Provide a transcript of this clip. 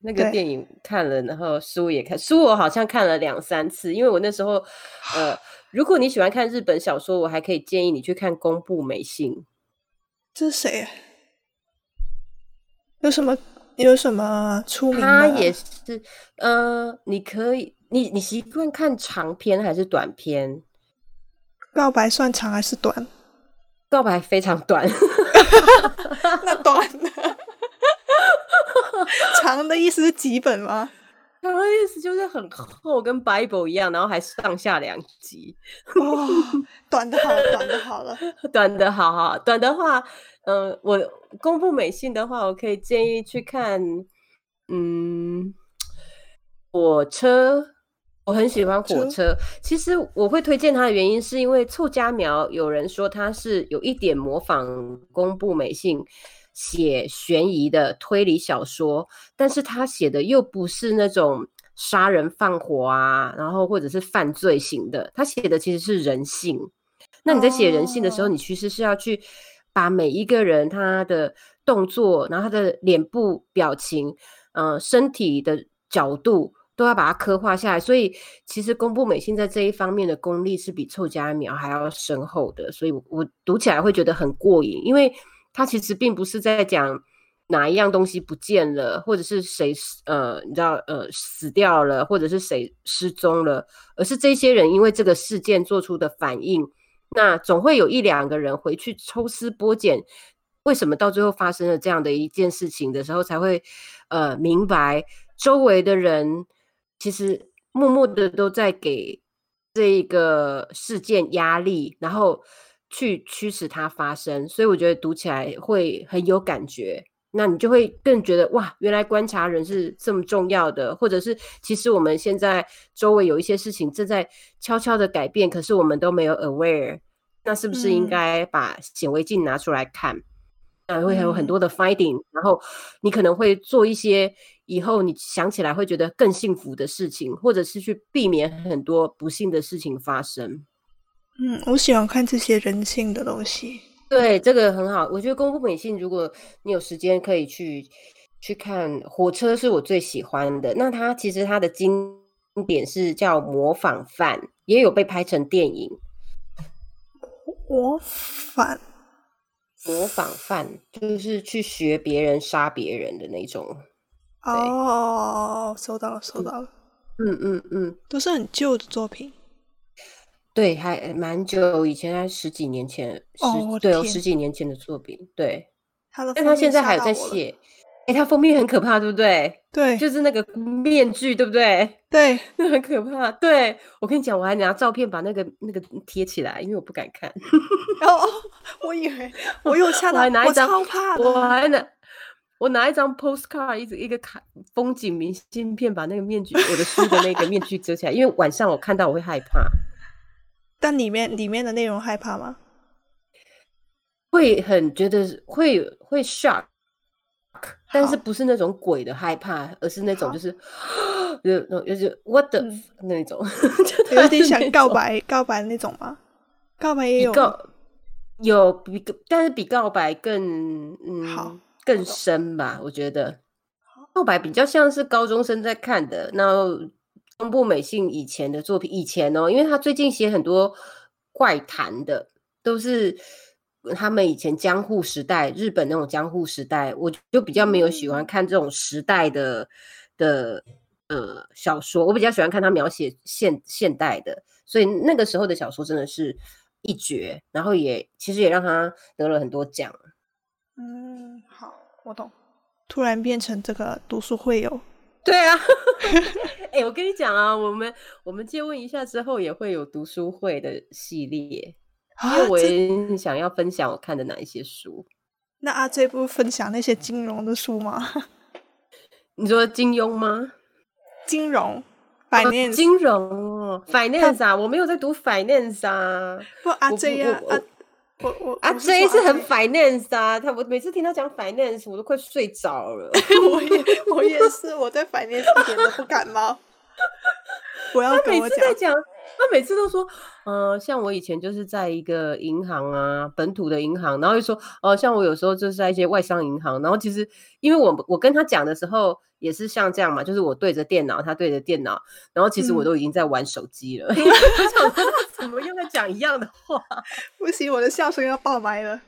那个对电影看了，然后书也看，书我好像看了两三次，因为我那时候，呃，如果你喜欢看日本小说，我还可以建议你去看宫部美幸。这是谁啊？有什么有什么出名的？他也是，呃，你可以，你你习惯看长篇还是短篇？告白算长还是短？告白非常短，那短的。长的意思是几本吗？长的意思就是很厚，跟 Bible 一样，然后还上下两集。哦，短的好，短的好了。短的好好，短的话，嗯、我公布美信的话，我可以建议去看，嗯，火车。我很喜欢火车车。其实我会推荐它的原因，是因为凑家苗有人说它是有一点模仿公布美信写悬疑的推理小说，但是他写的又不是那种杀人放火啊，然后或者是犯罪型的，他写的其实是人性。那你在写人性的时候，哦你其实是要去把每一个人他的动作，然后他的脸部表情，呃，身体的角度。都要把它刻画下来，所以其实宫部美幸在这一方面的功力是比凑佳苗还要深厚的，所以我我读起来会觉得很过瘾，因为他其实并不是在讲哪一样东西不见了，或者是谁呃你知道呃死掉了，或者是谁失踪了，而是这些人因为这个事件做出的反应，那总会有一两个人回去抽丝剥茧，为什么到最后发生了这样的一件事情的时候，才会呃明白周围的人。其实默默的都在给这一个事件压力，然后去驱使它发生，所以我觉得读起来会很有感觉。那你就会更觉得哇，原来观察人是这么重要的，或者是其实我们现在周围有一些事情正在悄悄的改变，可是我们都没有 aware。那是不是应嗯该把显微镜拿出来看？那会有很嗯多的 finding，、然后你可能会做一些以后你想起来会觉得更幸福的事情，或者是去避免很多不幸的事情发生。嗯，我喜欢看这些人性的东西。对，这个很好。我觉得功夫美信，如果你有时间可以去去看火车，是我最喜欢的。那它其实它的经典是叫模仿犯，也有被拍成电影。模仿模仿犯就是去学别人杀别人的那种。哦，收到了，收到了，嗯嗯嗯，都是很旧的作品。对，还蛮久以前，还十几年前，十、对哦，十几年前的作品。对，他的，但他现在还有在。写。哎，他封面很可怕，对不对？对，就是那个面具，对不对？对，那很可怕。对我跟你讲，我还拿照片把那个那个贴起来，因为我不敢看。然后我以为我有吓我到，我还拿一张超怕的。我还拿我拿一张 postcard，一直一个卡风景明信片，把那个面具，我的书的那个面具遮起来，因为晚上我看到我会害怕，但里面里面的内容害怕吗？会很觉得会会 shock，但是不是那种鬼的害怕，而是那种就是就那种就是 what the 嗯那种，有点想告白告白那种吗？告白也有告有比但是比告白更好嗯更深吧，我觉得告白比较像是高中生在看的。那东部美信以前的作品，以前哦，因为他最近写很多怪谈的，都是他们以前江户时代日本那种江户时代，我就比较没有喜欢嗯看这种时代的的呃小说，我比较喜欢看他描写现现代的，所以那个时候的小说真的是一绝，然后也其实也让他得了很多奖。嗯，好，我懂。突然变成这个读书会友，对啊，哎、我跟你讲啊，我们我们借问一下之后也会有读书会的系列，因为我也想要分享我看的哪一些书。那阿 J 不分享那些金融的书吗？你说金庸吗？金融哦，finance，、金融哦，finance 啊，我没有在读 finance 啊。不阿我 J 啊，我啊，我我啊我，J 是很 finance 啊，他我每次听他讲 finance，我都快睡着了。我也我也是，我对 finance 一点都不感冒。我要他每跟我讲，次在讲，他每次都说，呃，像我以前就是在一个银行啊，本土的银行，然后又说，呃，像我有时候就是在一些外商银行，然后其实因为我我跟他讲的时候，也是像这样嘛，就是我对着电脑，他对着电脑，然后其实我嗯都已经在玩手机了。我想说他怎么又在讲一样的话？不行，我的笑声要爆麦了。